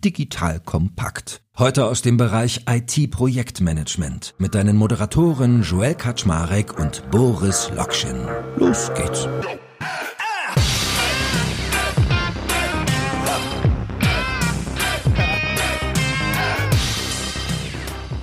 Digital kompakt. Heute aus dem Bereich IT-Projektmanagement mit deinen Moderatoren Joel Kaczmarek und Boris Lokschin. Los geht's.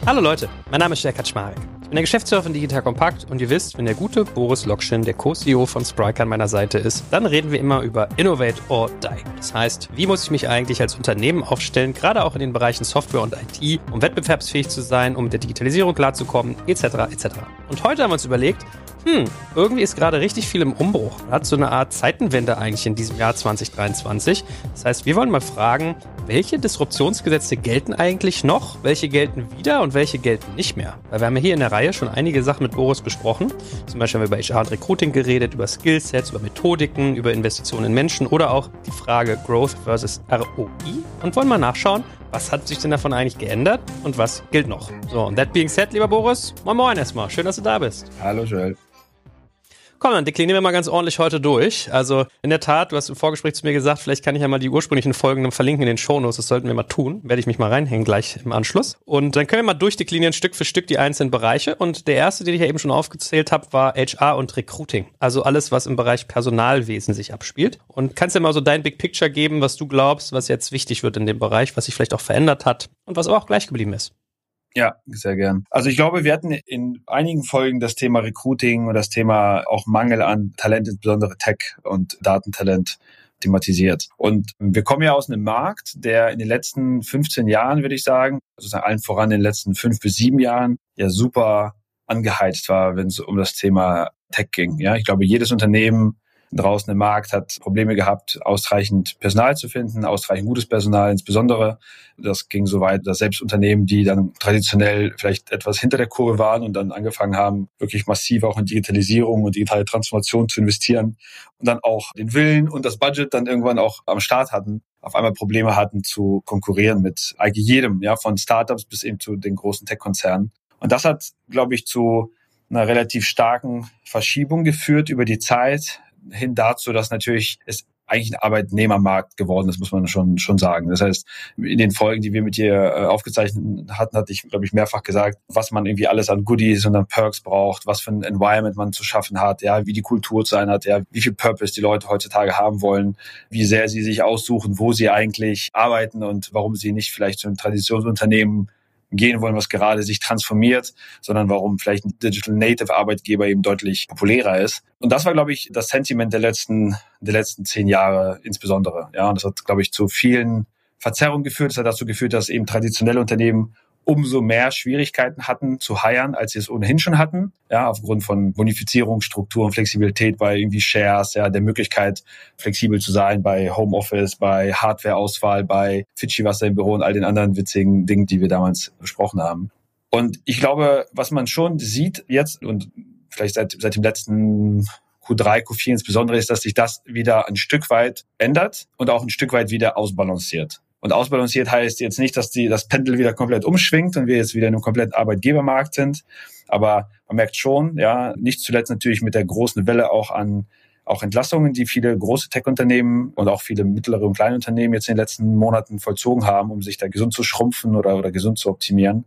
Hallo Leute, mein Name ist Jörg Kaczmarek. Bin der Geschäftsführer von Digital Compact und ihr wisst, wenn der gute Boris Lokschin, der Co-CEO von Spryker an meiner Seite ist, dann reden wir immer über Innovate or Die. Das heißt, wie muss ich mich eigentlich als Unternehmen aufstellen, gerade auch in den Bereichen Software und IT, um wettbewerbsfähig zu sein, um mit der Digitalisierung klarzukommen, etc. etc. Und heute haben wir uns überlegt, hm, irgendwie ist gerade richtig viel im Umbruch. Man hat so eine Art Zeitenwende eigentlich in diesem Jahr 2023. Das heißt, wir wollen mal fragen, welche Disruptionsgesetze gelten eigentlich noch, welche gelten wieder und welche gelten nicht mehr? Weil wir haben ja hier in der Reihe schon einige Sachen mit Boris besprochen. Zum Beispiel haben wir über HR und Recruiting geredet, über Skillsets, über Methodiken, über Investitionen in Menschen oder auch die Frage Growth versus ROI und wollen mal nachschauen, was hat sich denn davon eigentlich geändert und was gilt noch? So, und that being said, lieber Boris, moin moin erstmal. Schön, dass du da bist. Hallo Joel. Komm, dann deklinieren wir mal ganz ordentlich heute durch. Also in der Tat, du hast im Vorgespräch zu mir gesagt, vielleicht kann ich ja mal die ursprünglichen Folgen verlinken in den Shownotes. Das sollten wir mal tun. Werde ich mich mal reinhängen gleich im Anschluss. Und dann können wir mal durchdeklinieren Stück für Stück die einzelnen Bereiche. Und der erste, den ich ja eben schon aufgezählt habe, war HR und Recruiting. Also alles, was im Bereich Personalwesen sich abspielt. Und kannst du mal so dein Big Picture geben, was du glaubst, was jetzt wichtig wird in dem Bereich, was sich vielleicht auch verändert hat und was aber auch gleich geblieben ist. Ja, sehr gern. Also ich glaube, wir hatten in einigen Folgen das Thema Recruiting und das Thema auch Mangel an Talent, insbesondere Tech und Datentalent thematisiert. Und wir kommen ja aus einem Markt, der in den letzten 15 Jahren, würde ich sagen, sozusagen allen voran in den letzten fünf bis sieben Jahren, ja super angeheizt war, wenn es um das Thema Tech ging. Ja, ich glaube, jedes Unternehmen draußen im Markt hat Probleme gehabt, ausreichend Personal zu finden, ausreichend gutes Personal insbesondere. Das ging so weit, dass selbst Unternehmen, die dann traditionell vielleicht etwas hinter der Kurve waren und dann angefangen haben, wirklich massiv auch in Digitalisierung und digitale Transformation zu investieren und dann auch den Willen und das Budget dann irgendwann auch am Start hatten, auf einmal Probleme hatten zu konkurrieren mit eigentlich jedem, ja, von Startups bis eben zu den großen Tech-Konzernen. Und das hat, glaube ich, zu einer relativ starken Verschiebung geführt über die Zeit hin dazu, dass natürlich es eigentlich ein Arbeitnehmermarkt geworden ist, muss man schon, schon sagen. Das heißt, in den Folgen, die wir mit dir äh, aufgezeichnet hatten, hatte ich, glaube ich, mehrfach gesagt, was man irgendwie alles an Goodies und an Perks braucht, was für ein Environment man zu schaffen hat, ja, wie die Kultur zu sein hat, ja, wie viel Purpose die Leute heutzutage haben wollen, wie sehr sie sich aussuchen, wo sie eigentlich arbeiten und warum sie nicht vielleicht zu einem Traditionsunternehmen gehen wollen, was gerade sich transformiert, sondern warum vielleicht ein Digital Native Arbeitgeber eben deutlich populärer ist. Und das war, glaube ich, das Sentiment der letzten, der letzten zehn Jahre insbesondere. Ja, und das hat, glaube ich, zu vielen Verzerrungen geführt. Das hat dazu geführt, dass eben traditionelle Unternehmen umso mehr Schwierigkeiten hatten zu heiern, als sie es ohnehin schon hatten. Ja, aufgrund von Bonifizierung, Struktur und Flexibilität bei irgendwie Shares, ja, der Möglichkeit, flexibel zu sein bei Homeoffice, bei Hardwareauswahl, bei Fidschi-Wasser im Büro und all den anderen witzigen Dingen, die wir damals besprochen haben. Und ich glaube, was man schon sieht jetzt und vielleicht seit, seit dem letzten Q3, Q4 insbesondere ist, dass sich das wieder ein Stück weit ändert und auch ein Stück weit wieder ausbalanciert. Und ausbalanciert heißt jetzt nicht, dass die, das Pendel wieder komplett umschwingt und wir jetzt wieder in einem kompletten Arbeitgebermarkt sind. Aber man merkt schon, ja, nicht zuletzt natürlich mit der großen Welle auch an auch Entlassungen, die viele große Tech-Unternehmen und auch viele mittlere und kleine Unternehmen jetzt in den letzten Monaten vollzogen haben, um sich da gesund zu schrumpfen oder, oder gesund zu optimieren.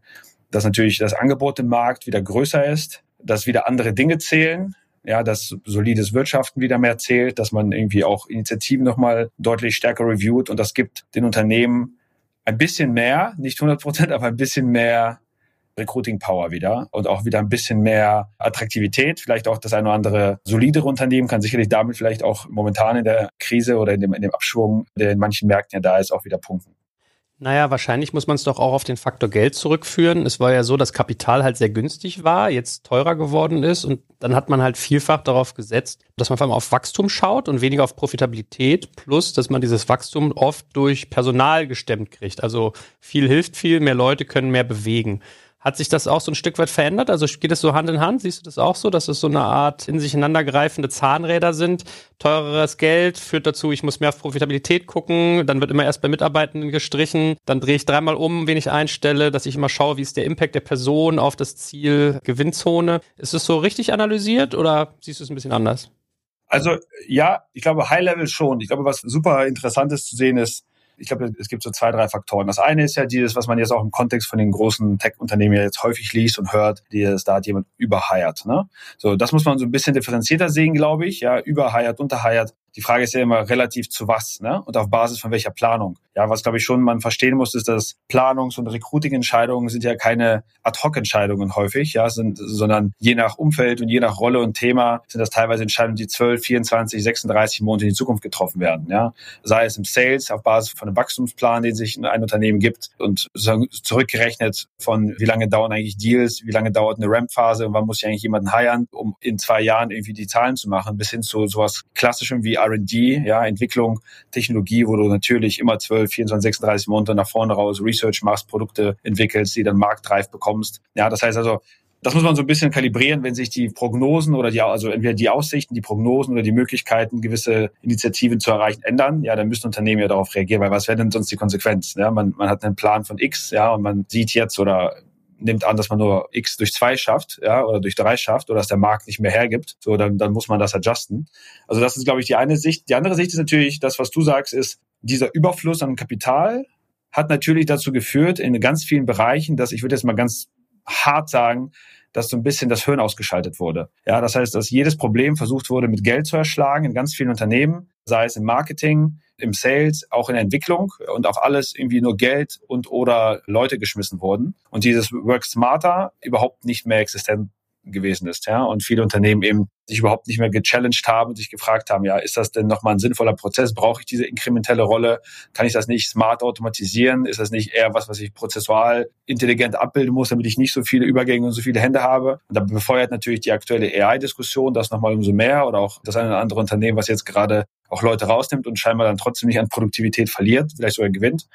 Dass natürlich das Angebot im Markt wieder größer ist, dass wieder andere Dinge zählen, ja, dass solides Wirtschaften wieder mehr zählt, dass man irgendwie auch Initiativen nochmal deutlich stärker reviewt und das gibt den Unternehmen ein bisschen mehr, nicht 100 Prozent, aber ein bisschen mehr Recruiting Power wieder und auch wieder ein bisschen mehr Attraktivität. Vielleicht auch das eine oder andere solidere Unternehmen kann sicherlich damit vielleicht auch momentan in der Krise oder in dem, in dem Abschwung, der in manchen Märkten ja da ist, auch wieder punkten. Naja, wahrscheinlich muss man es doch auch auf den Faktor Geld zurückführen. Es war ja so, dass Kapital halt sehr günstig war, jetzt teurer geworden ist und dann hat man halt vielfach darauf gesetzt, dass man vor allem auf Wachstum schaut und weniger auf Profitabilität, plus dass man dieses Wachstum oft durch Personal gestemmt kriegt. Also viel hilft viel, mehr Leute können mehr bewegen. Hat sich das auch so ein Stück weit verändert? Also geht es so Hand in Hand? Siehst du das auch so, dass es so eine Art in sich ineinandergreifende Zahnräder sind? Teureres Geld führt dazu, ich muss mehr auf Profitabilität gucken, dann wird immer erst bei Mitarbeitenden gestrichen, dann drehe ich dreimal um, wen ich einstelle, dass ich immer schaue, wie ist der Impact der Person auf das Ziel Gewinnzone. Ist es so richtig analysiert oder siehst du es ein bisschen anders? Also ja, ich glaube High Level schon. Ich glaube, was super interessant ist zu sehen ist, Ich glaube, es gibt so zwei, drei Faktoren. Das eine ist ja dieses, was man jetzt auch im Kontext von den großen Tech-Unternehmen ja jetzt häufig liest und hört, die es da hat jemand überheiert. Ne? So, das muss man so ein bisschen differenzierter sehen, glaube ich. Ja, überheiert, unterheiert. Die Frage ist ja immer relativ zu was ne? und auf Basis von welcher Planung. Ja, was glaube ich schon man verstehen muss, ist, dass Planungs- und Recruiting-Entscheidungen sind ja keine Ad-Hoc-Entscheidungen häufig, ja, sind, sondern je nach Umfeld und je nach Rolle und Thema sind das teilweise Entscheidungen, die 12, 24, 36 Monate in die Zukunft getroffen werden. Ja, sei es im Sales auf Basis von einem Wachstumsplan, den sich ein Unternehmen gibt und zurückgerechnet von wie lange dauern eigentlich Deals, wie lange dauert eine Ramp-Phase und wann muss ich eigentlich jemanden hiren, um in zwei Jahren irgendwie die Zahlen zu machen, bis hin zu sowas Klassischem wie R&D, ja, Entwicklung, Technologie, wo du natürlich immer 12, 24, 36 Monate nach vorne raus Research machst, Produkte entwickelst, die dann marktreif bekommst. Ja, das heißt also, das muss man so ein bisschen kalibrieren, wenn sich die Prognosen oder die, also entweder die Aussichten, die Prognosen oder die Möglichkeiten, gewisse Initiativen zu erreichen, ändern, ja, dann müssen Unternehmen ja darauf reagieren, weil was wäre denn sonst die Konsequenz? Ja, man, man hat einen Plan von X, ja, und man sieht jetzt oder nimmt an, dass man nur X durch zwei schafft, ja, oder durch drei schafft, oder dass der Markt nicht mehr hergibt, so, dann, dann muss man das adjusten. Also das ist, glaube ich, die eine Sicht. Die andere Sicht ist natürlich, das, was du sagst, ist, dieser Überfluss an Kapital hat natürlich dazu geführt, in ganz vielen Bereichen, dass ich würde jetzt mal ganz hart sagen, dass so ein bisschen das Hirn ausgeschaltet wurde. Ja, das heißt, dass jedes Problem versucht wurde, mit Geld zu erschlagen in ganz vielen Unternehmen, sei es im Marketing, im Sales, auch in Entwicklung und auf alles irgendwie nur Geld und oder Leute geschmissen wurden. Und dieses Work Smarter überhaupt nicht mehr existent gewesen ist, ja, und viele Unternehmen eben sich überhaupt nicht mehr gechallenged haben und sich gefragt haben, ja, ist das denn nochmal ein sinnvoller Prozess? Brauche ich diese inkrementelle Rolle? Kann ich das nicht smart automatisieren? Ist das nicht eher was, was ich prozessual intelligent abbilden muss, damit ich nicht so viele Übergänge und so viele Hände habe? Und da befeuert natürlich die aktuelle AI-Diskussion das nochmal umso mehr oder auch das eine oder andere Unternehmen, was jetzt gerade auch Leute rausnimmt und scheinbar dann trotzdem nicht an Produktivität verliert, vielleicht sogar gewinnt,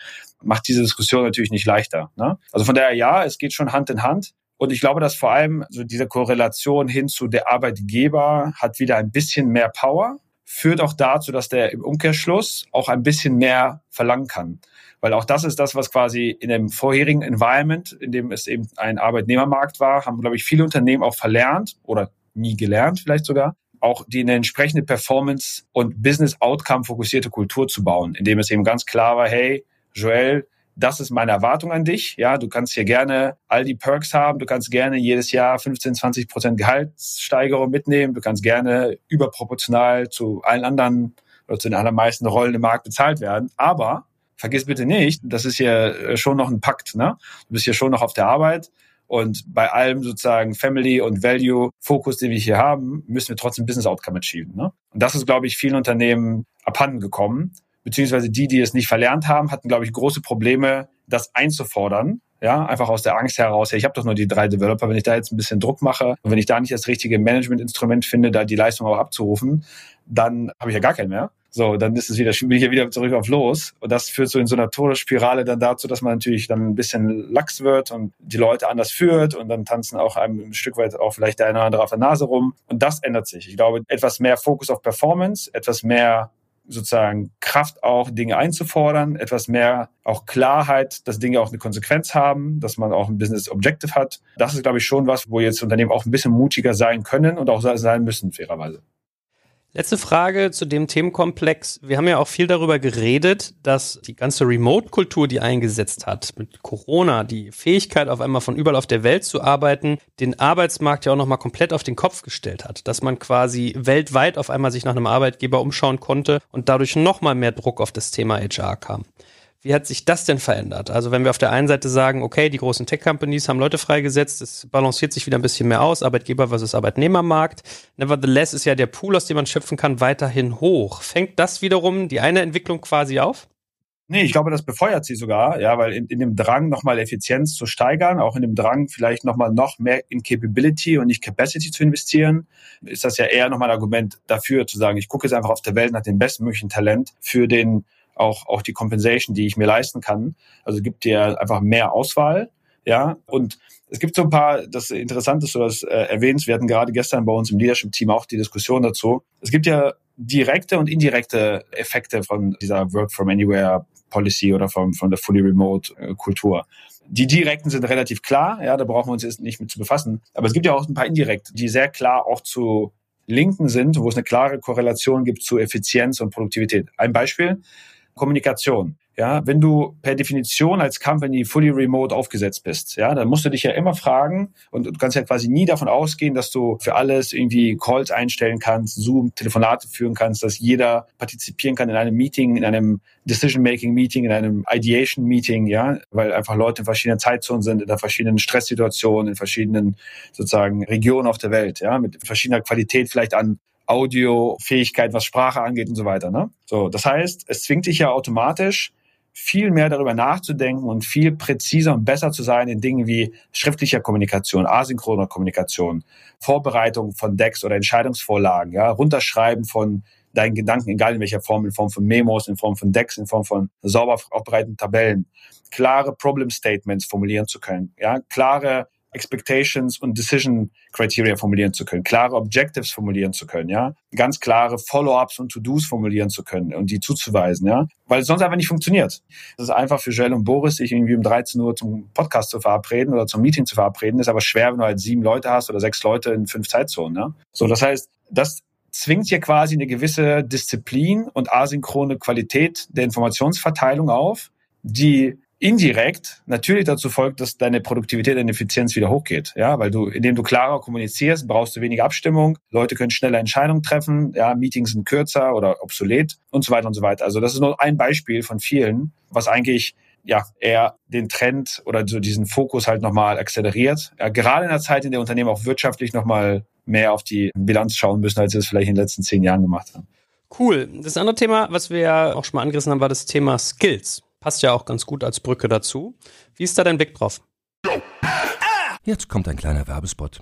macht diese Diskussion natürlich nicht leichter. Ne? Also von daher ja, es geht schon Hand in Hand. Und ich glaube, dass vor allem so diese Korrelation hin zu der Arbeitgeber hat wieder ein bisschen mehr Power, führt auch dazu, dass der im Umkehrschluss auch ein bisschen mehr verlangen kann. Weil auch das ist das, was quasi in dem vorherigen Environment, in dem es eben ein Arbeitnehmermarkt war, haben, glaube ich, viele Unternehmen auch verlernt oder nie gelernt vielleicht sogar, auch die eine entsprechende Performance- und Business-Outcome fokussierte Kultur zu bauen, indem es eben ganz klar war, hey, Joel, das ist meine Erwartung an dich. Ja, du kannst hier gerne all die Perks haben. Du kannst gerne jedes Jahr 15, 20 Prozent Gehaltssteigerung mitnehmen. Du kannst gerne überproportional zu allen anderen oder zu den allermeisten Rollen im Markt bezahlt werden. Aber vergiss bitte nicht, das ist hier äh, schon noch ein Pakt. Ne? Du bist hier schon noch auf der Arbeit. Und bei allem sozusagen Family und Value Fokus, den wir hier haben, müssen wir trotzdem Business Outcome achieven. Ne? Und das ist, glaube ich, vielen Unternehmen abhanden gekommen beziehungsweise die, die es nicht verlernt haben, hatten, glaube ich, große Probleme, das einzufordern. Ja, einfach aus der Angst heraus, ja, ich habe doch nur die drei Developer, wenn ich da jetzt ein bisschen Druck mache und wenn ich da nicht das richtige Management-Instrument finde, da die Leistung auch abzurufen, dann habe ich ja gar keinen mehr. So, dann ist es wieder, bin ich ja wieder zurück auf los. Und das führt so in so einer Todesspirale dann dazu, dass man natürlich dann ein bisschen lax wird und die Leute anders führt und dann tanzen auch einem ein Stück weit auch vielleicht der eine oder andere auf der Nase rum. Und das ändert sich. Ich glaube, etwas mehr Fokus auf Performance, etwas mehr sozusagen Kraft auch, Dinge einzufordern, etwas mehr auch Klarheit, dass Dinge auch eine Konsequenz haben, dass man auch ein Business Objective hat. Das ist, glaube ich, schon was, wo jetzt Unternehmen auch ein bisschen mutiger sein können und auch sein müssen, fairerweise. Letzte Frage zu dem Themenkomplex. Wir haben ja auch viel darüber geredet, dass die ganze Remote-Kultur, die eingesetzt hat, mit Corona, die Fähigkeit auf einmal von überall auf der Welt zu arbeiten, den Arbeitsmarkt ja auch nochmal komplett auf den Kopf gestellt hat. Dass man quasi weltweit auf einmal sich nach einem Arbeitgeber umschauen konnte und dadurch nochmal mehr Druck auf das Thema HR kam. Wie hat sich das denn verändert? Also wenn wir auf der einen Seite sagen, okay, die großen Tech-Companies haben Leute freigesetzt, es balanciert sich wieder ein bisschen mehr aus, Arbeitgeber versus Arbeitnehmermarkt. Nevertheless ist ja der Pool, aus dem man schöpfen kann, weiterhin hoch. Fängt das wiederum die eine Entwicklung quasi auf? Nee, ich glaube, das befeuert sie sogar, ja, weil in, in dem Drang, nochmal Effizienz zu steigern, auch in dem Drang, vielleicht nochmal noch mehr in Capability und nicht Capacity zu investieren, ist das ja eher nochmal ein Argument dafür zu sagen, ich gucke jetzt einfach auf der Welt nach dem bestmöglichen Talent für den auch, auch die Compensation, die ich mir leisten kann. Also gibt dir einfach mehr Auswahl. Ja, und es gibt so ein paar, das Interessante ist, du das äh, erwähnst, wir hatten gerade gestern bei uns im Leadership-Team auch die Diskussion dazu. Es gibt ja direkte und indirekte Effekte von dieser Work from Anywhere Policy oder von, von der Fully Remote äh, Kultur. Die direkten sind relativ klar, ja, da brauchen wir uns jetzt nicht mit zu befassen. Aber es gibt ja auch ein paar indirekte, die sehr klar auch zu linken sind, wo es eine klare Korrelation gibt zu Effizienz und Produktivität. Ein Beispiel, Kommunikation. ja, wenn du per Definition als Company fully remote aufgesetzt bist, ja, dann musst du dich ja immer fragen und du kannst ja quasi nie davon ausgehen, dass du für alles irgendwie Calls einstellen kannst, Zoom, Telefonate führen kannst, dass jeder partizipieren kann in einem Meeting, in einem Decision-Making-Meeting, in einem Ideation-Meeting, ja, weil einfach Leute in verschiedenen Zeitzonen sind, in verschiedenen Stresssituationen, in verschiedenen sozusagen Regionen auf der Welt, ja, mit verschiedener Qualität vielleicht an Audiofähigkeit, was Sprache angeht und so weiter. Ne? So, das heißt, es zwingt dich ja automatisch viel mehr darüber nachzudenken und viel präziser und besser zu sein in Dingen wie schriftlicher Kommunikation, asynchroner Kommunikation, Vorbereitung von Decks oder Entscheidungsvorlagen, ja, Runterschreiben von deinen Gedanken, egal in welcher Form, in Form von Memos, in Form von Decks, in Form von sauber aufbereiteten Tabellen, klare Problem Statements formulieren zu können, ja, klare Expectations und Decision Criteria formulieren zu können, klare Objectives formulieren zu können, ja, ganz klare Follow-ups und To-Dos formulieren zu können und die zuzuweisen, ja, weil es sonst einfach nicht funktioniert. Es ist einfach für Joel und Boris, sich irgendwie um 13 Uhr zum Podcast zu verabreden oder zum Meeting zu verabreden, ist aber schwer, wenn du halt sieben Leute hast oder sechs Leute in fünf Zeitzonen, ja. So, das heißt, das zwingt ja quasi eine gewisse Disziplin und asynchrone Qualität der Informationsverteilung auf, die indirekt natürlich dazu folgt, dass deine Produktivität und Effizienz wieder hochgeht. Ja, weil du, indem du klarer kommunizierst, brauchst du weniger Abstimmung. Leute können schneller Entscheidungen treffen. Ja, Meetings sind kürzer oder obsolet und so weiter und so weiter. Also das ist nur ein Beispiel von vielen, was eigentlich ja, eher den Trend oder so diesen Fokus halt nochmal akzeleriert. Ja, gerade in der Zeit, in der Unternehmen auch wirtschaftlich nochmal mehr auf die Bilanz schauen müssen, als sie es vielleicht in den letzten zehn Jahren gemacht haben. Cool. Das andere Thema, was wir ja auch schon mal angerissen haben, war das Thema Skills. Passt ja auch ganz gut als Brücke dazu. Wie ist da dein Blick drauf? Jetzt kommt ein kleiner Werbespot.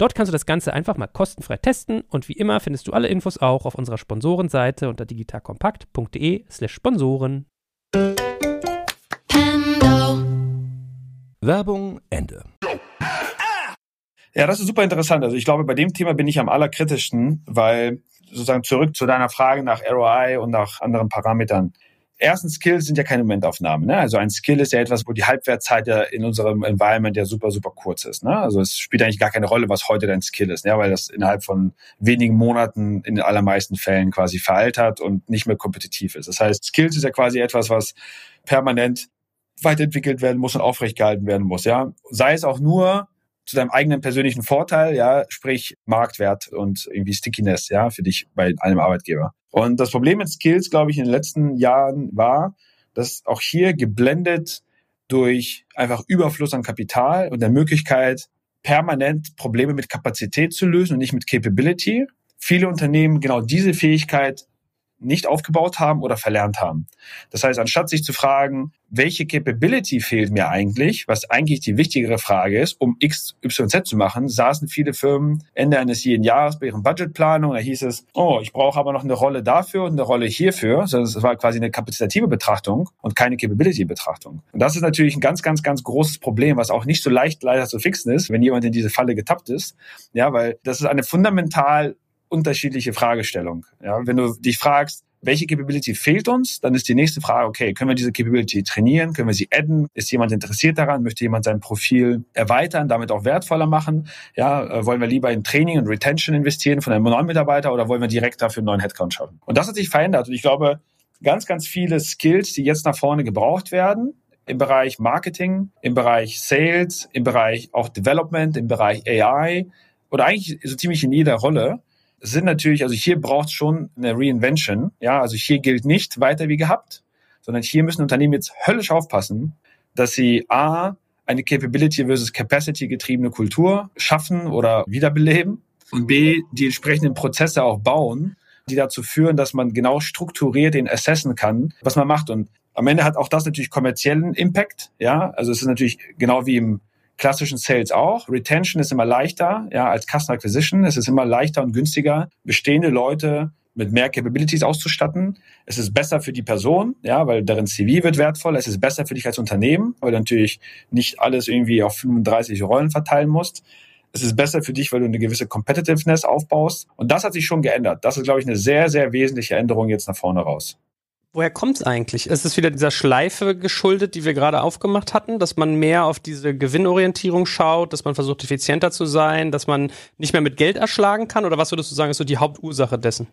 Dort kannst du das Ganze einfach mal kostenfrei testen und wie immer findest du alle Infos auch auf unserer Sponsorenseite unter digitalkompakt.de/slash Sponsoren. Werbung Ende. Ja, das ist super interessant. Also ich glaube, bei dem Thema bin ich am allerkritischsten, weil sozusagen zurück zu deiner Frage nach ROI und nach anderen Parametern erstens Skills sind ja keine Momentaufnahmen. Ne? Also ein Skill ist ja etwas, wo die Halbwertzeit ja in unserem Environment ja super, super kurz ist. Ne? Also es spielt eigentlich gar keine Rolle, was heute dein Skill ist, ne? weil das innerhalb von wenigen Monaten in den allermeisten Fällen quasi veraltert und nicht mehr kompetitiv ist. Das heißt, Skills ist ja quasi etwas, was permanent weiterentwickelt werden muss und aufrecht gehalten werden muss. Ja, sei es auch nur zu deinem eigenen persönlichen Vorteil, ja, sprich Marktwert und irgendwie Stickiness, ja, für dich bei einem Arbeitgeber. Und das Problem mit Skills, glaube ich, in den letzten Jahren war, dass auch hier geblendet durch einfach Überfluss an Kapital und der Möglichkeit, permanent Probleme mit Kapazität zu lösen und nicht mit Capability, viele Unternehmen genau diese Fähigkeit nicht aufgebaut haben oder verlernt haben. Das heißt, anstatt sich zu fragen, welche Capability fehlt mir eigentlich, was eigentlich die wichtigere Frage ist, um X, Y, Z zu machen, saßen viele Firmen Ende eines jeden Jahres bei ihren Budgetplanungen, da hieß es, oh, ich brauche aber noch eine Rolle dafür und eine Rolle hierfür. Also es war quasi eine kapazitative Betrachtung und keine Capability-Betrachtung. Und das ist natürlich ein ganz, ganz, ganz großes Problem, was auch nicht so leicht leider zu fixen ist, wenn jemand in diese Falle getappt ist. Ja, weil das ist eine fundamental unterschiedliche Fragestellung. Ja, wenn du dich fragst, welche Capability fehlt uns, dann ist die nächste Frage, okay, können wir diese Capability trainieren? Können wir sie adden? Ist jemand interessiert daran? Möchte jemand sein Profil erweitern, damit auch wertvoller machen? Ja, äh, wollen wir lieber in Training und Retention investieren von einem neuen Mitarbeiter oder wollen wir direkt dafür einen neuen Headcount schaffen? Und das hat sich verändert. Und ich glaube, ganz, ganz viele Skills, die jetzt nach vorne gebraucht werden, im Bereich Marketing, im Bereich Sales, im Bereich auch Development, im Bereich AI oder eigentlich so ziemlich in jeder Rolle, sind natürlich, also hier braucht es schon eine Reinvention. Ja, also hier gilt nicht weiter wie gehabt, sondern hier müssen Unternehmen jetzt höllisch aufpassen, dass sie A, eine Capability versus Capacity getriebene Kultur schaffen oder wiederbeleben und B, die entsprechenden Prozesse auch bauen, die dazu führen, dass man genau strukturiert den assessen kann, was man macht. Und am Ende hat auch das natürlich kommerziellen Impact. Ja, also es ist natürlich genau wie im klassischen Sales auch. Retention ist immer leichter, ja, als Customer Acquisition. Es ist immer leichter und günstiger, bestehende Leute mit mehr Capabilities auszustatten. Es ist besser für die Person, ja, weil deren CV wird wertvoll. Es ist besser für dich als Unternehmen, weil du natürlich nicht alles irgendwie auf 35 Rollen verteilen musst. Es ist besser für dich, weil du eine gewisse Competitiveness aufbaust. Und das hat sich schon geändert. Das ist, glaube ich, eine sehr, sehr wesentliche Änderung jetzt nach vorne raus. Woher kommt es eigentlich? Ist es wieder dieser Schleife geschuldet, die wir gerade aufgemacht hatten, dass man mehr auf diese Gewinnorientierung schaut, dass man versucht, effizienter zu sein, dass man nicht mehr mit Geld erschlagen kann? Oder was würdest du sagen, ist so die Hauptursache dessen?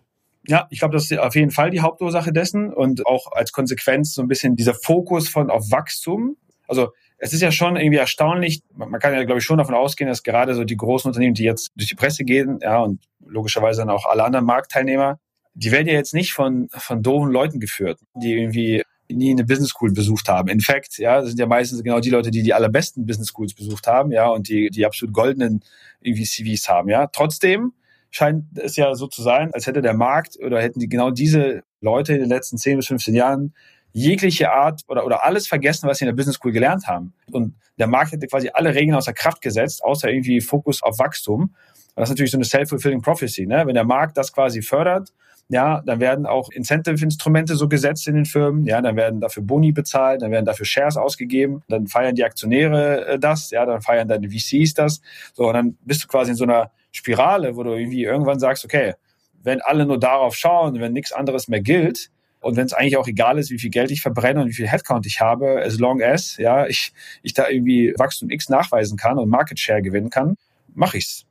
Ja, ich glaube, das ist auf jeden Fall die Hauptursache dessen und auch als Konsequenz so ein bisschen dieser Fokus von auf Wachstum. Also es ist ja schon irgendwie erstaunlich, man kann ja, glaube ich, schon davon ausgehen, dass gerade so die großen Unternehmen, die jetzt durch die Presse gehen, ja, und logischerweise dann auch alle anderen Marktteilnehmer, die werden ja jetzt nicht von, von doofen Leuten geführt, die irgendwie nie eine Business School besucht haben. In fact, ja, das sind ja meistens genau die Leute, die die allerbesten Business Schools besucht haben, ja, und die, die absolut goldenen irgendwie CVs haben, ja. Trotzdem scheint es ja so zu sein, als hätte der Markt oder hätten die genau diese Leute in den letzten 10 bis 15 Jahren jegliche Art oder, oder alles vergessen, was sie in der Business School gelernt haben. Und der Markt hätte quasi alle Regeln außer Kraft gesetzt, außer irgendwie Fokus auf Wachstum. Und das ist natürlich so eine self-fulfilling prophecy. Ne? Wenn der Markt das quasi fördert, ja, dann werden auch Incentive-Instrumente so gesetzt in den Firmen, ja, dann werden dafür Boni bezahlt, dann werden dafür Shares ausgegeben, dann feiern die Aktionäre äh, das, ja, dann feiern deine VCs das, so, und dann bist du quasi in so einer Spirale, wo du irgendwie irgendwann sagst, okay, wenn alle nur darauf schauen, wenn nichts anderes mehr gilt, und wenn es eigentlich auch egal ist, wie viel Geld ich verbrenne und wie viel Headcount ich habe, as long as, ja, ich, ich da irgendwie Wachstum X nachweisen kann und Market Share gewinnen kann, mache ich's.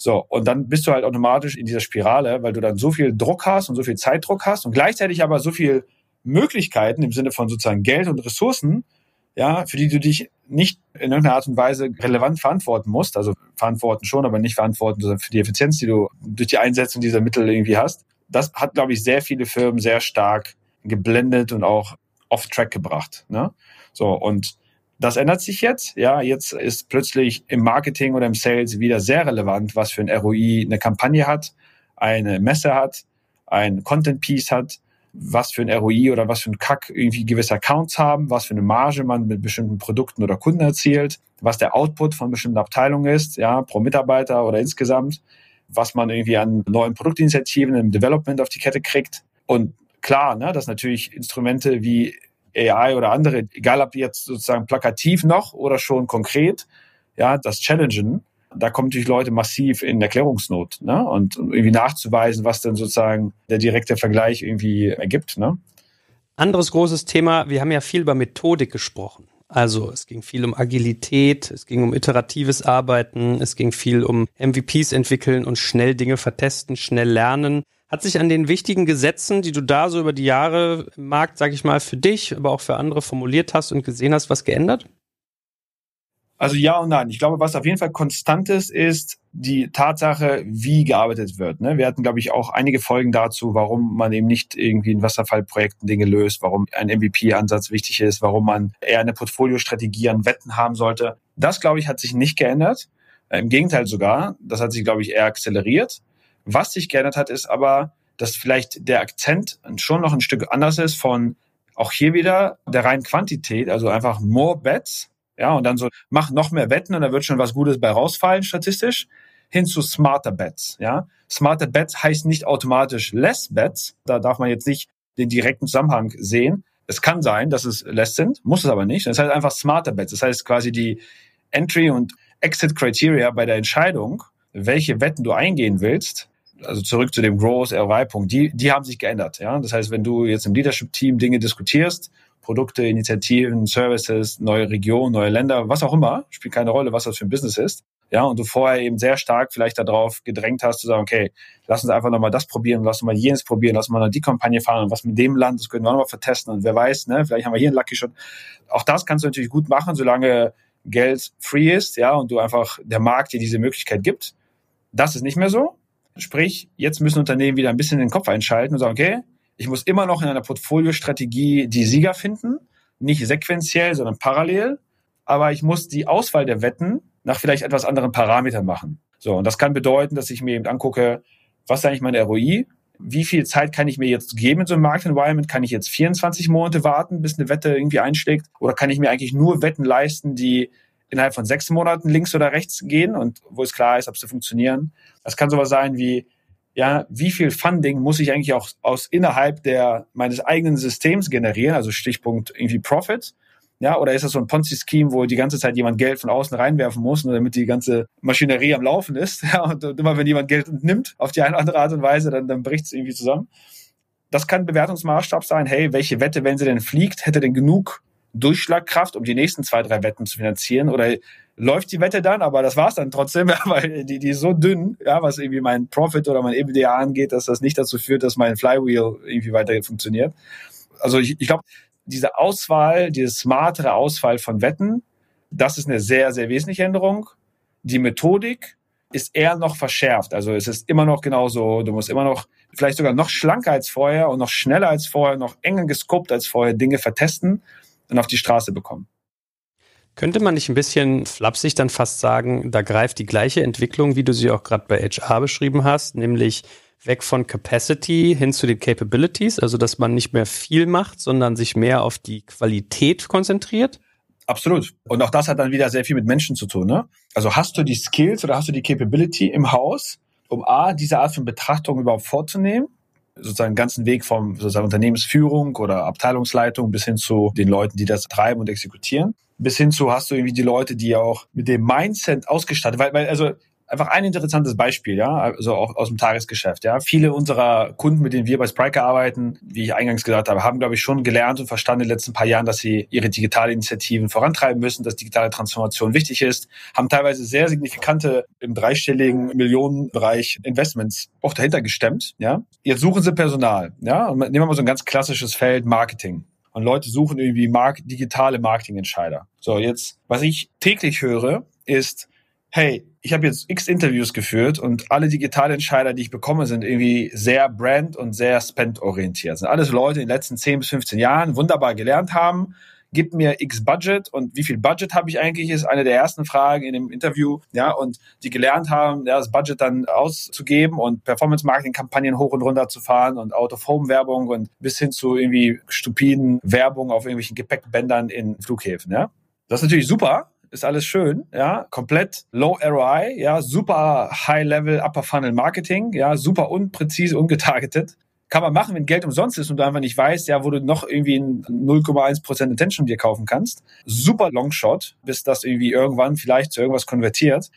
So, und dann bist du halt automatisch in dieser Spirale, weil du dann so viel Druck hast und so viel Zeitdruck hast und gleichzeitig aber so viel Möglichkeiten im Sinne von sozusagen Geld und Ressourcen, ja, für die du dich nicht in irgendeiner Art und Weise relevant verantworten musst, also verantworten schon, aber nicht verantworten, sondern für die Effizienz, die du durch die Einsetzung dieser Mittel irgendwie hast. Das hat, glaube ich, sehr viele Firmen sehr stark geblendet und auch off-track gebracht. Ne? So, und das ändert sich jetzt. Ja, jetzt ist plötzlich im Marketing oder im Sales wieder sehr relevant, was für ein ROI eine Kampagne hat, eine Messe hat, ein Content Piece hat, was für ein ROI oder was für ein Kack irgendwie gewisse Accounts haben, was für eine Marge man mit bestimmten Produkten oder Kunden erzielt, was der Output von bestimmten Abteilungen ist, ja, pro Mitarbeiter oder insgesamt, was man irgendwie an neuen Produktinitiativen im Development auf die Kette kriegt. Und klar, ne, dass natürlich Instrumente wie AI oder andere, egal ob jetzt sozusagen plakativ noch oder schon konkret, ja, das Challengen, da kommen natürlich Leute massiv in Erklärungsnot, ne? Und irgendwie nachzuweisen, was dann sozusagen der direkte Vergleich irgendwie ergibt, ne? Anderes großes Thema, wir haben ja viel über Methodik gesprochen. Also es ging viel um Agilität, es ging um iteratives Arbeiten, es ging viel um MVPs entwickeln und schnell Dinge vertesten, schnell lernen. Hat sich an den wichtigen Gesetzen, die du da so über die Jahre im Markt, sag ich mal, für dich, aber auch für andere formuliert hast und gesehen hast, was geändert? Also ja und nein. Ich glaube, was auf jeden Fall konstant ist, ist die Tatsache, wie gearbeitet wird. Ne? Wir hatten, glaube ich, auch einige Folgen dazu, warum man eben nicht irgendwie in Wasserfallprojekten Dinge löst, warum ein MVP-Ansatz wichtig ist, warum man eher eine Portfoliostrategie an Wetten haben sollte. Das, glaube ich, hat sich nicht geändert. Im Gegenteil sogar. Das hat sich, glaube ich, eher akzeleriert. Was sich geändert hat, ist aber, dass vielleicht der Akzent schon noch ein Stück anders ist von auch hier wieder der reinen Quantität, also einfach more bets, ja, und dann so, mach noch mehr Wetten und da wird schon was Gutes bei rausfallen, statistisch, hin zu smarter Bets, ja. Smarter Bets heißt nicht automatisch less Bets, da darf man jetzt nicht den direkten Zusammenhang sehen. Es kann sein, dass es less sind, muss es aber nicht. Das heißt einfach smarter Bets. Das heißt quasi die Entry und Exit Criteria bei der Entscheidung, welche Wetten du eingehen willst, also zurück zu dem Growth ROI-Punkt, die, die haben sich geändert. Ja? Das heißt, wenn du jetzt im Leadership-Team Dinge diskutierst, Produkte, Initiativen, Services, neue Regionen, neue Länder, was auch immer, spielt keine Rolle, was das für ein Business ist. Ja, und du vorher eben sehr stark vielleicht darauf gedrängt hast, zu sagen, okay, lass uns einfach nochmal das probieren, lass uns mal jenes probieren, lass uns mal die Kampagne fahren und was mit dem Land, das können wir nochmal vertesten und wer weiß, ne, vielleicht haben wir hier einen Lucky Shot. Auch das kannst du natürlich gut machen, solange Geld free ist, ja, und du einfach der Markt dir diese Möglichkeit gibt. Das ist nicht mehr so. Sprich, jetzt müssen Unternehmen wieder ein bisschen den Kopf einschalten und sagen, okay, ich muss immer noch in einer Portfoliostrategie die Sieger finden. nicht sequenziell, sondern parallel. Aber ich muss die Auswahl der Wetten nach vielleicht etwas anderen Parametern machen. So, und das kann bedeuten, dass ich mir eben angucke, was ist eigentlich meine ROI? Wie viel Zeit kann ich mir jetzt geben in so einem Markt-Environment? Kann ich jetzt 24 Monate warten, bis eine Wette irgendwie einschlägt? Oder kann ich mir eigentlich nur Wetten leisten, die innerhalb von sechs Monaten links oder rechts gehen und wo es klar ist, ob sie funktionieren? Das kann sowas sein wie, ja, wie viel Funding muss ich eigentlich auch aus innerhalb der, meines eigenen Systems generieren? Also Stichpunkt irgendwie Profit. Ja, oder ist das so ein Ponzi-Scheme, wo die ganze Zeit jemand Geld von außen reinwerfen muss, nur damit die ganze Maschinerie am Laufen ist? Ja, und, immer wenn jemand Geld nimmt auf die eine oder andere Art und Weise, dann, dann bricht es irgendwie zusammen. Das kann Bewertungsmaßstab sein. Hey, welche Wette, wenn sie denn fliegt, hätte denn genug Durchschlagkraft, um die nächsten zwei, drei Wetten zu finanzieren? Oder läuft die Wette dann, aber das war's dann trotzdem, ja, weil die, die ist so dünn, ja, was irgendwie mein Profit oder mein EBITDA angeht, dass das nicht dazu führt, dass mein Flywheel irgendwie weiter funktioniert. Also ich, ich glaube, diese Auswahl, diese smartere Auswahl von Wetten, das ist eine sehr, sehr wesentliche Änderung. Die Methodik ist eher noch verschärft. Also es ist immer noch genauso, du musst immer noch, vielleicht sogar noch schlanker als vorher und noch schneller als vorher, noch enger gescoped als vorher Dinge vertesten und auf die Straße bekommen. Könnte man nicht ein bisschen flapsig dann fast sagen, da greift die gleiche Entwicklung, wie du sie auch gerade bei HR beschrieben hast, nämlich weg von Capacity hin zu den Capabilities, also dass man nicht mehr viel macht, sondern sich mehr auf die Qualität konzentriert? Absolut. Und auch das hat dann wieder sehr viel mit Menschen zu tun. Ne? Also hast du die Skills oder hast du die Capability im Haus, um A, diese Art von Betrachtung überhaupt vorzunehmen? Sozusagen ganzen Weg vom sozusagen Unternehmensführung oder Abteilungsleitung bis hin zu den Leuten, die das treiben und exekutieren. Bis hin zu hast du irgendwie die Leute, die auch mit dem Mindset ausgestattet, weil, weil also einfach ein interessantes Beispiel, ja, also auch aus dem Tagesgeschäft, ja. Viele unserer Kunden, mit denen wir bei Spriker arbeiten, wie ich eingangs gesagt habe, haben, glaube ich, schon gelernt und verstanden in den letzten paar Jahren, dass sie ihre digitale Initiativen vorantreiben müssen, dass digitale Transformation wichtig ist, haben teilweise sehr signifikante im dreistelligen Millionenbereich Investments auch dahinter gestemmt, ja. Jetzt suchen sie Personal, ja. Und nehmen wir mal so ein ganz klassisches Feld Marketing. Und Leute suchen irgendwie Mark digitale Marketingentscheider. So, jetzt, was ich täglich höre, ist, hey, ich habe jetzt x Interviews geführt und alle Digitalentscheider, die ich bekomme, sind irgendwie sehr brand- und sehr spend-orientiert. Sind alles Leute in den letzten 10 bis 15 Jahren wunderbar gelernt haben. Gib mir x Budget und wie viel Budget habe ich eigentlich, ist eine der ersten Fragen in dem Interview. Ja, und die gelernt haben, ja, das Budget dann auszugeben und Performance-Marketing-Kampagnen hoch und runter zu fahren und Out-of-Home-Werbung und bis hin zu irgendwie stupiden Werbung auf irgendwelchen Gepäckbändern in Flughäfen. Ja, das ist natürlich super, ist alles schön, ja, komplett low ROI, ja, super high level upper funnel Marketing, ja, super unpräzise, ungetargetet. Kann man machen, wenn Geld umsonst ist und du einfach nicht weißt, ja, wo du noch irgendwie 0,1% Attention dir kaufen kannst. Super Longshot, bis das irgendwie irgendwann vielleicht zu irgendwas konvertiert.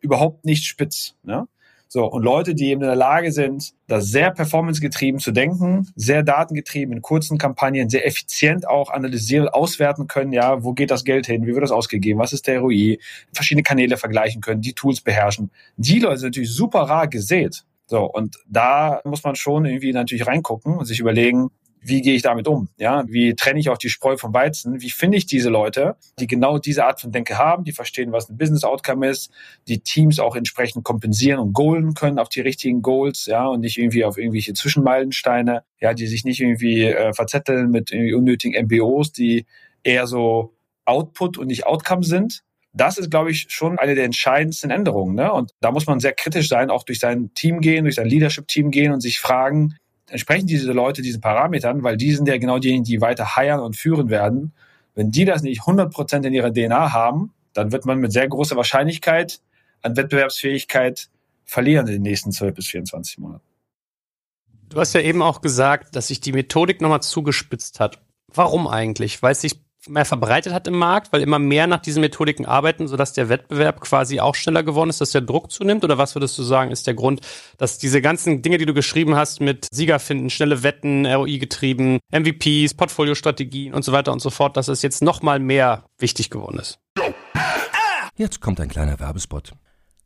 Überhaupt nicht spitz, ne? So, und Leute, die eben in der Lage sind, das sehr performancegetrieben zu denken, sehr datengetrieben in kurzen Kampagnen, sehr effizient auch analysieren, auswerten können, ja, wo geht das Geld hin, wie wird das ausgegeben, was ist der ROI, verschiedene Kanäle vergleichen können, die Tools beherrschen. Die Leute sind natürlich super rar gesät. So, und da muss man schon irgendwie natürlich reingucken und sich überlegen, wie gehe ich damit um? Ja, wie trenne ich auch die Spreu vom Weizen? Wie finde ich diese Leute, die genau diese Art von Denke haben, die verstehen, was ein Business Outcome ist, die Teams auch entsprechend kompensieren und goalen können auf die richtigen Goals, ja, und nicht irgendwie auf irgendwelche Zwischenmeilensteine, ja, die sich nicht irgendwie äh, verzetteln mit irgendwie unnötigen MBOs, die eher so Output und nicht Outcome sind. Das ist, glaube ich, schon eine der entscheidendsten Änderungen. Ne? Und da muss man sehr kritisch sein, auch durch sein Team gehen, durch sein Leadership-Team gehen und sich fragen, entsprechen diese Leute diesen Parametern, weil die sind ja genau diejenigen, die weiter heiern und führen werden. Wenn die das nicht 100% in ihrer DNA haben, dann wird man mit sehr großer Wahrscheinlichkeit an Wettbewerbsfähigkeit verlieren in den nächsten 12 bis 24 Monaten. Du hast ja eben auch gesagt, dass sich die Methodik nochmal zugespitzt hat. Warum eigentlich? Weil es sich mehr verbreitet hat im Markt, weil immer mehr nach diesen Methodiken arbeiten, sodass der Wettbewerb quasi auch schneller geworden ist, dass der Druck zunimmt? Oder was würdest du sagen, ist der Grund, dass diese ganzen Dinge, die du geschrieben hast, mit Sieger finden, schnelle Wetten, ROI getrieben, MVPs, Portfoliostrategien und so weiter und so fort, dass es jetzt noch mal mehr wichtig geworden ist? Jetzt kommt ein kleiner Werbespot.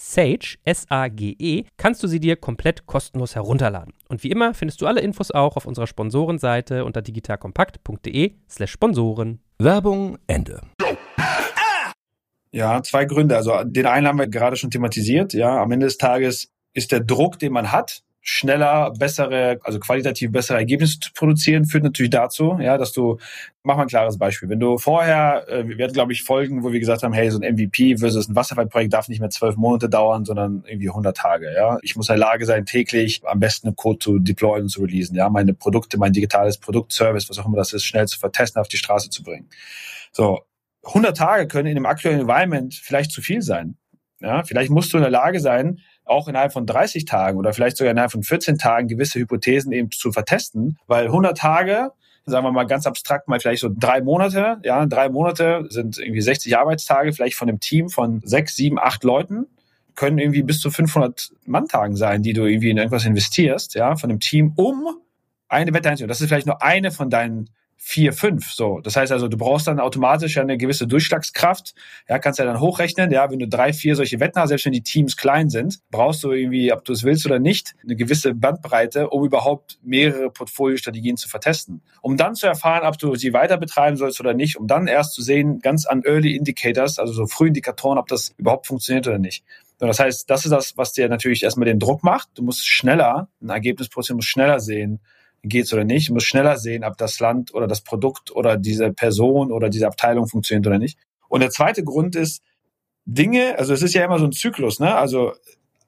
Sage, S-A-G-E, kannst du sie dir komplett kostenlos herunterladen. Und wie immer findest du alle Infos auch auf unserer Sponsorenseite unter digitalkompakt.de slash Sponsoren. Werbung Ende. Ja, zwei Gründe. Also den einen haben wir gerade schon thematisiert. Ja, am Ende des Tages ist der Druck, den man hat, schneller, bessere, also qualitativ bessere Ergebnisse zu produzieren, führt natürlich dazu, ja, dass du, mach mal ein klares Beispiel. Wenn du vorher, äh, wir hatten, glaube ich, Folgen, wo wir gesagt haben, hey, so ein MVP versus ein Wasserfallprojekt darf nicht mehr zwölf Monate dauern, sondern irgendwie 100 Tage, ja. Ich muss in der Lage sein, täglich am besten einen Code zu deployen und zu releasen, ja. Meine Produkte, mein digitales Produkt, Service, was auch immer das ist, schnell zu vertesten, auf die Straße zu bringen. So. 100 Tage können in dem aktuellen Environment vielleicht zu viel sein. Ja, vielleicht musst du in der Lage sein, auch innerhalb von 30 Tagen oder vielleicht sogar innerhalb von 14 Tagen gewisse Hypothesen eben zu vertesten, weil 100 Tage sagen wir mal ganz abstrakt mal vielleicht so drei Monate, ja, drei Monate sind irgendwie 60 Arbeitstage, vielleicht von einem Team von sechs, sieben, acht Leuten, können irgendwie bis zu 500 Manntagen sein, die du irgendwie in irgendwas investierst, ja, von einem Team, um eine Wette einzunehmen. Das ist vielleicht nur eine von deinen vier, fünf. So, das heißt also, du brauchst dann automatisch eine gewisse Durchschlagskraft. Ja, kannst ja dann hochrechnen. Ja, wenn du drei, vier solche Wetten hast, selbst wenn die Teams klein sind, brauchst du irgendwie, ob du es willst oder nicht, eine gewisse Bandbreite, um überhaupt mehrere Portfoliostrategien zu vertesten. Um dann zu erfahren, ob du sie weiter betreiben sollst oder nicht, um dann erst zu sehen, ganz an Early Indicators, also so Frühindikatoren, ob das überhaupt funktioniert oder nicht. So, das heißt, das ist das, was dir natürlich erstmal den Druck macht. Du musst schneller ein Ergebnis produzieren, musst schneller sehen, geht's oder nicht. Ich muss schneller sehen, ob das Land oder das Produkt oder diese Person oder diese Abteilung funktioniert oder nicht. Und der zweite Grund ist, Dinge, also es ist ja immer so ein Zyklus, ne? Also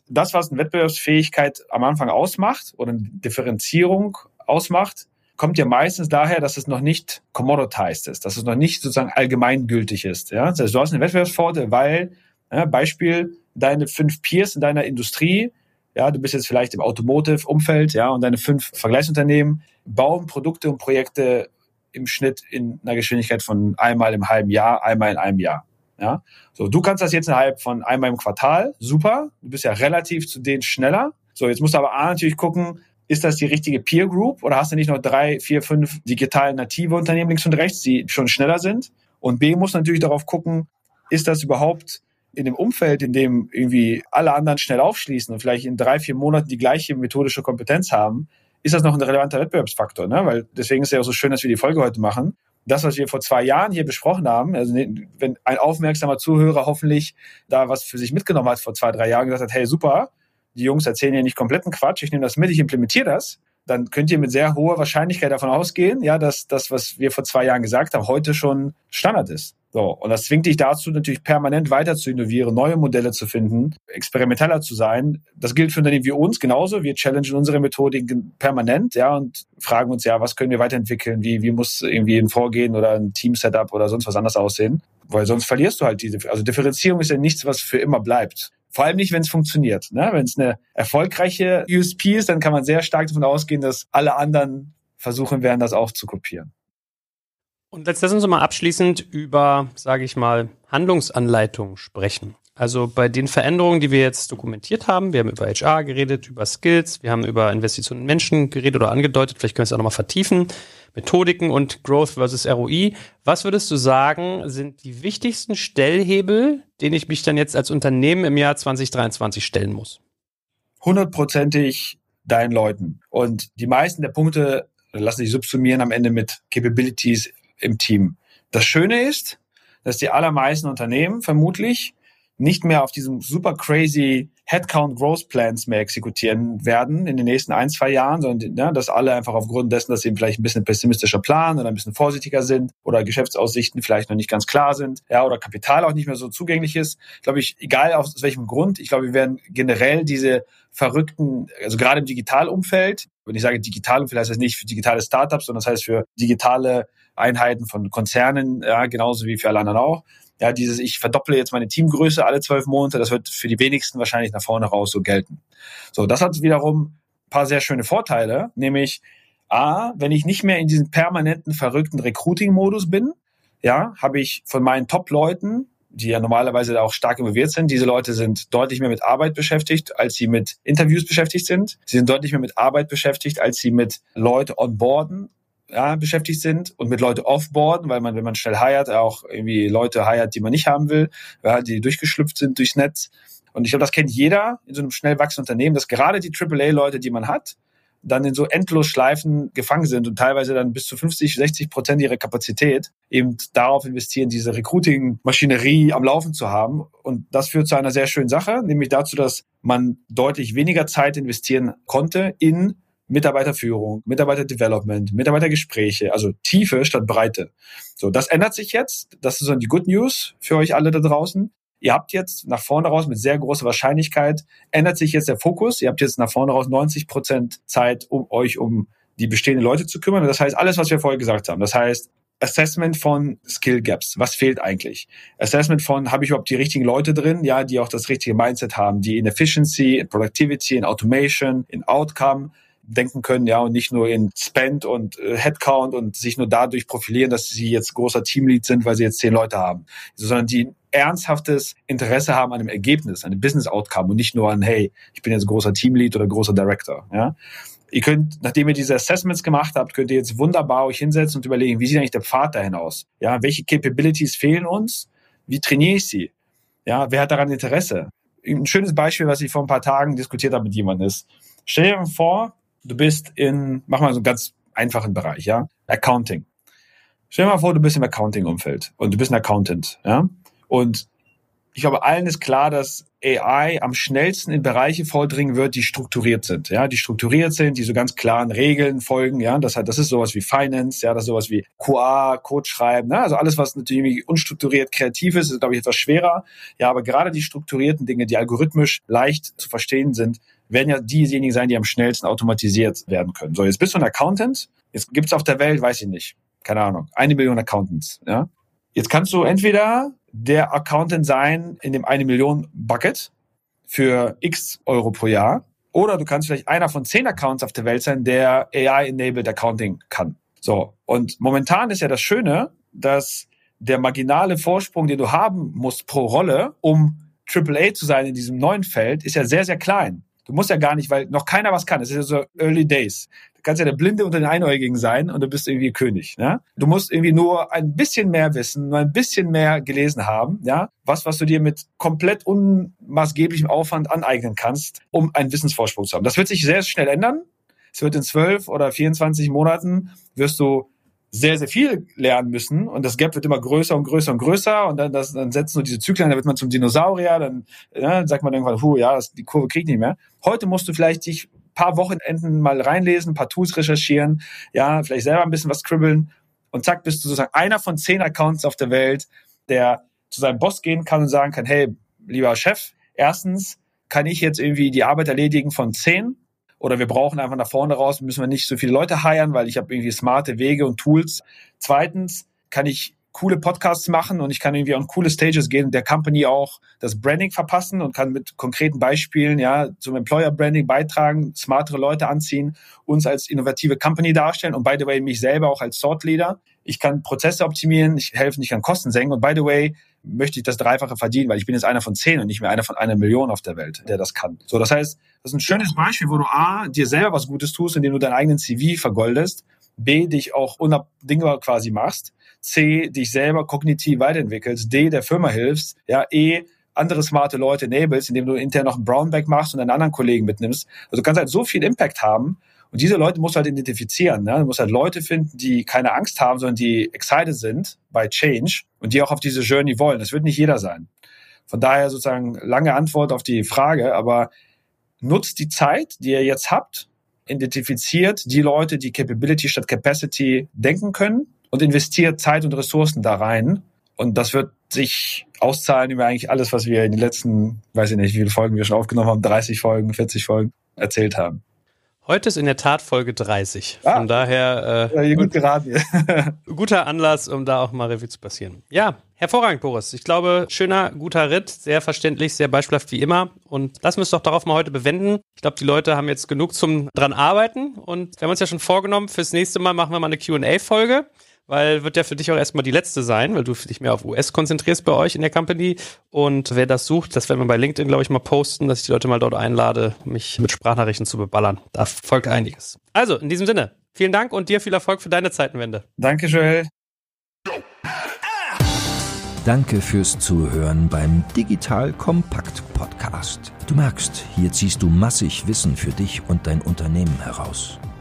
das, was eine Wettbewerbsfähigkeit am Anfang ausmacht oder eine Differenzierung ausmacht, kommt ja meistens daher, dass es noch nicht commoditized ist, dass es noch nicht sozusagen allgemeingültig ist. Ja? Das heißt, du hast eine Wettbewerbsvorteil, weil, ja, Beispiel, deine fünf Peers in deiner Industrie ja, du bist jetzt vielleicht im Automotive-Umfeld, ja, und deine fünf Vergleichsunternehmen bauen Produkte und Projekte im Schnitt in einer Geschwindigkeit von einmal im halben Jahr, einmal in einem Jahr. Ja, so du kannst das jetzt innerhalb von einmal im Quartal, super. Du bist ja relativ zu denen schneller. So, jetzt musst du aber A natürlich gucken, ist das die richtige Peer Group oder hast du nicht noch drei, vier, fünf digital native Unternehmen links und rechts, die schon schneller sind? Und B muss natürlich darauf gucken, ist das überhaupt in dem Umfeld, in dem irgendwie alle anderen schnell aufschließen und vielleicht in drei, vier Monaten die gleiche methodische Kompetenz haben, ist das noch ein relevanter Wettbewerbsfaktor. Ne? Weil deswegen ist es ja auch so schön, dass wir die Folge heute machen. Das, was wir vor zwei Jahren hier besprochen haben, also ne, wenn ein aufmerksamer Zuhörer hoffentlich da was für sich mitgenommen hat vor zwei, drei Jahren, gesagt hat, hey, super, die Jungs erzählen ja nicht kompletten Quatsch, ich nehme das mit, ich implementiere das, dann könnt ihr mit sehr hoher Wahrscheinlichkeit davon ausgehen, ja, dass das, was wir vor zwei Jahren gesagt haben, heute schon Standard ist. So, und das zwingt dich dazu, natürlich permanent weiter zu innovieren, neue Modelle zu finden, experimenteller zu sein. Das gilt für Unternehmen wie uns genauso. Wir challengen unsere Methodiken permanent, ja, und fragen uns ja, was können wir weiterentwickeln? Wie, wie muss irgendwie ein Vorgehen oder ein Team-Setup oder sonst was anders aussehen? Weil sonst verlierst du halt diese, also Differenzierung ist ja nichts, was für immer bleibt. Vor allem nicht, wenn es funktioniert. Ne? Wenn es eine erfolgreiche USP ist, dann kann man sehr stark davon ausgehen, dass alle anderen versuchen werden, das auch zu kopieren. Und jetzt lass uns mal abschließend über, sage ich mal, Handlungsanleitungen sprechen. Also bei den Veränderungen, die wir jetzt dokumentiert haben, wir haben über HR geredet, über Skills, wir haben über Investitionen in Menschen geredet oder angedeutet, vielleicht können wir es auch nochmal vertiefen, Methodiken und Growth versus ROI. Was würdest du sagen, sind die wichtigsten Stellhebel, denen ich mich dann jetzt als Unternehmen im Jahr 2023 stellen muss? Hundertprozentig deinen Leuten. Und die meisten der Punkte lassen sich subsumieren am Ende mit Capabilities im Team. Das Schöne ist, dass die allermeisten Unternehmen vermutlich nicht mehr auf diesem super crazy Headcount Growth Plans mehr exekutieren werden in den nächsten ein, zwei Jahren, sondern ne, dass alle einfach aufgrund dessen, dass sie vielleicht ein bisschen pessimistischer planen oder ein bisschen vorsichtiger sind oder Geschäftsaussichten vielleicht noch nicht ganz klar sind, ja, oder Kapital auch nicht mehr so zugänglich ist. Glaube ich, egal aus welchem Grund, ich glaube, wir werden generell diese verrückten, also gerade im Digitalumfeld, wenn ich sage Digitalumfeld, heißt das nicht für digitale Startups, sondern das heißt für digitale Einheiten von Konzernen, ja, genauso wie für alle anderen auch. Ja, dieses, ich verdopple jetzt meine Teamgröße alle zwölf Monate, das wird für die wenigsten wahrscheinlich nach vorne raus so gelten. So, das hat wiederum paar sehr schöne Vorteile, nämlich A, wenn ich nicht mehr in diesem permanenten verrückten Recruiting-Modus bin, ja, habe ich von meinen Top-Leuten, die ja normalerweise auch stark involviert sind, diese Leute sind deutlich mehr mit Arbeit beschäftigt, als sie mit Interviews beschäftigt sind. Sie sind deutlich mehr mit Arbeit beschäftigt, als sie mit Leute onboarden ja, beschäftigt sind und mit Leute offboarden, weil man, wenn man schnell heiert, auch irgendwie Leute heiert, die man nicht haben will, ja, die durchgeschlüpft sind durchs Netz. Und ich glaube, das kennt jeder in so einem schnell wachsenden Unternehmen, dass gerade die AAA-Leute, die man hat, dann in so endlos Schleifen gefangen sind und teilweise dann bis zu 50, 60 Prozent ihrer Kapazität eben darauf investieren, diese Recruiting-Maschinerie am Laufen zu haben. Und das führt zu einer sehr schönen Sache, nämlich dazu, dass man deutlich weniger Zeit investieren konnte in Mitarbeiterführung, Mitarbeiterdevelopment, Mitarbeitergespräche, also Tiefe statt Breite. So, das ändert sich jetzt. Das ist so die Good News für euch alle da draußen. Ihr habt jetzt nach vorne raus mit sehr großer Wahrscheinlichkeit ändert sich jetzt der Fokus. Ihr habt jetzt nach vorne raus 90 Prozent Zeit, um euch um die bestehenden Leute zu kümmern. das heißt alles, was wir vorher gesagt haben. Das heißt, Assessment von Skill Gaps. Was fehlt eigentlich? Assessment von, habe ich überhaupt die richtigen Leute drin? Ja, die auch das richtige Mindset haben, die in Efficiency, in Productivity, in Automation, in Outcome denken können, ja, und nicht nur in Spend und äh, Headcount und sich nur dadurch profilieren, dass sie jetzt großer Teamlead sind, weil sie jetzt zehn Leute haben, sondern die ernsthaftes Interesse haben an einem Ergebnis, an einem Business Outcome und nicht nur an, hey, ich bin jetzt großer Teamlead oder großer Director, ja. Ihr könnt, nachdem ihr diese Assessments gemacht habt, könnt ihr jetzt wunderbar euch hinsetzen und überlegen, wie sieht eigentlich der Pfad dahin aus? Ja, welche Capabilities fehlen uns? Wie trainiere ich sie? Ja, wer hat daran Interesse? Ein schönes Beispiel, was ich vor ein paar Tagen diskutiert habe mit jemandem ist, stell dir vor, du bist in, mach mal so einen ganz einfachen Bereich, ja, Accounting. Stell dir mal vor, du bist im Accounting-Umfeld und du bist ein Accountant, ja, und ich glaube, allen ist klar, dass AI am schnellsten in Bereiche vordringen wird, die strukturiert sind, ja, die strukturiert sind, die so ganz klaren Regeln folgen, ja, das hat, das ist sowas wie Finance, ja, das ist sowas wie QA, Code schreiben, ne? also alles, was natürlich unstrukturiert kreativ ist, ist, glaube ich, etwas schwerer, ja, aber gerade die strukturierten Dinge, die algorithmisch leicht zu verstehen sind, werden ja diejenigen sein, die am schnellsten automatisiert werden können. So, jetzt bist du ein Accountant. Jetzt gibt's auf der Welt, weiß ich nicht, keine Ahnung, eine Million Accountants. Ja? Jetzt kannst du entweder der Accountant sein in dem eine Million Bucket für x Euro pro Jahr oder du kannst vielleicht einer von zehn Accounts auf der Welt sein, der AI-enabled Accounting kann. So. Und momentan ist ja das Schöne, dass der marginale Vorsprung, den du haben musst pro Rolle, um AAA zu sein in diesem neuen Feld, ist ja sehr, sehr klein. Du musst ja gar nicht, weil noch keiner was kann. Es ist ja so Early Days. Du kannst ja der Blinde unter den Einäugigen sein und du bist irgendwie König. Ne? Du musst irgendwie nur ein bisschen mehr wissen, nur ein bisschen mehr gelesen haben. Ja, was, was du dir mit komplett unmaßgeblichem Aufwand aneignen kannst, um einen Wissensvorsprung zu haben. Das wird sich sehr schnell ändern. Es wird in zwölf oder 24 Monaten wirst du sehr, sehr viel lernen müssen. Und das Gap wird immer größer und größer und größer. Und dann, das, dann setzen so diese Zyklen, dann wird man zum Dinosaurier, dann, ja, dann sagt man irgendwann, hu, ja, das, die Kurve kriegt nicht mehr. Heute musst du vielleicht dich paar Wochenenden mal reinlesen, paar Tools recherchieren, ja, vielleicht selber ein bisschen was kribbeln und zack, bist du sozusagen einer von zehn Accounts auf der Welt, der zu seinem Boss gehen kann und sagen kann, hey, lieber Chef, erstens kann ich jetzt irgendwie die Arbeit erledigen von zehn oder wir brauchen einfach nach vorne raus, müssen wir nicht so viele Leute heiern, weil ich habe irgendwie smarte Wege und Tools. Zweitens kann ich coole Podcasts machen und ich kann irgendwie an coole Stages gehen der Company auch das Branding verpassen und kann mit konkreten Beispielen ja zum Employer Branding beitragen, smartere Leute anziehen, uns als innovative Company darstellen und by the way mich selber auch als Thought Leader. Ich kann Prozesse optimieren, ich helfe, ich kann Kosten senken und by the way möchte ich das Dreifache verdienen, weil ich bin jetzt einer von zehn und nicht mehr einer von einer Million auf der Welt, der das kann. So, das heißt, das ist ein schönes Beispiel, wo du A, dir selber was Gutes tust, indem du deinen eigenen CV vergoldest, B, dich auch unabdingbar quasi machst, C, dich selber kognitiv weiterentwickelst, D, der Firma hilfst, ja, E, andere smarte Leute enables, indem du intern noch einen Brownback machst und einen anderen Kollegen mitnimmst. Also du kannst halt so viel Impact haben Und diese Leute musst du halt identifizieren. Ne? Du musst halt Leute finden, die keine Angst haben, sondern die excited sind bei Change und die auch auf diese Journey wollen. Das wird nicht jeder sein. Von daher sozusagen lange Antwort auf die Frage, aber nutzt die Zeit, die ihr jetzt habt, identifiziert die Leute, die Capability statt Capacity denken können und investiert Zeit und Ressourcen da rein. Und das wird sich auszahlen über eigentlich alles, was wir in den letzten, weiß ich nicht, wie viele Folgen wir schon aufgenommen haben, 30 Folgen, 40 Folgen erzählt haben. Heute ist in der Tat Folge 30. Von ah, daher äh, gut geraten. guter Anlass, um da auch mal Revue zu passieren. Ja, hervorragend, Boris. Ich glaube, schöner, guter Ritt, sehr verständlich, sehr beispielhaft wie immer. Und lassen wir es doch darauf mal heute bewenden. Ich glaube, die Leute haben jetzt genug zum dran arbeiten. Und wir haben uns ja schon vorgenommen, fürs nächste Mal machen wir mal eine QA-Folge weil wird ja für dich auch erstmal die letzte sein, weil du dich mehr auf US konzentrierst bei euch in der Company. Und wer das sucht, das werden wir bei LinkedIn, glaube ich, mal posten, dass ich die Leute mal dort einlade, mich mit Sprachnachrichten zu beballern. Da folgt einiges. Also, in diesem Sinne, vielen Dank und dir viel Erfolg für deine Zeitenwende. Danke, Joel. Danke fürs Zuhören beim Digital Kompakt Podcast. Du merkst, hier ziehst du massig Wissen für dich und dein Unternehmen heraus.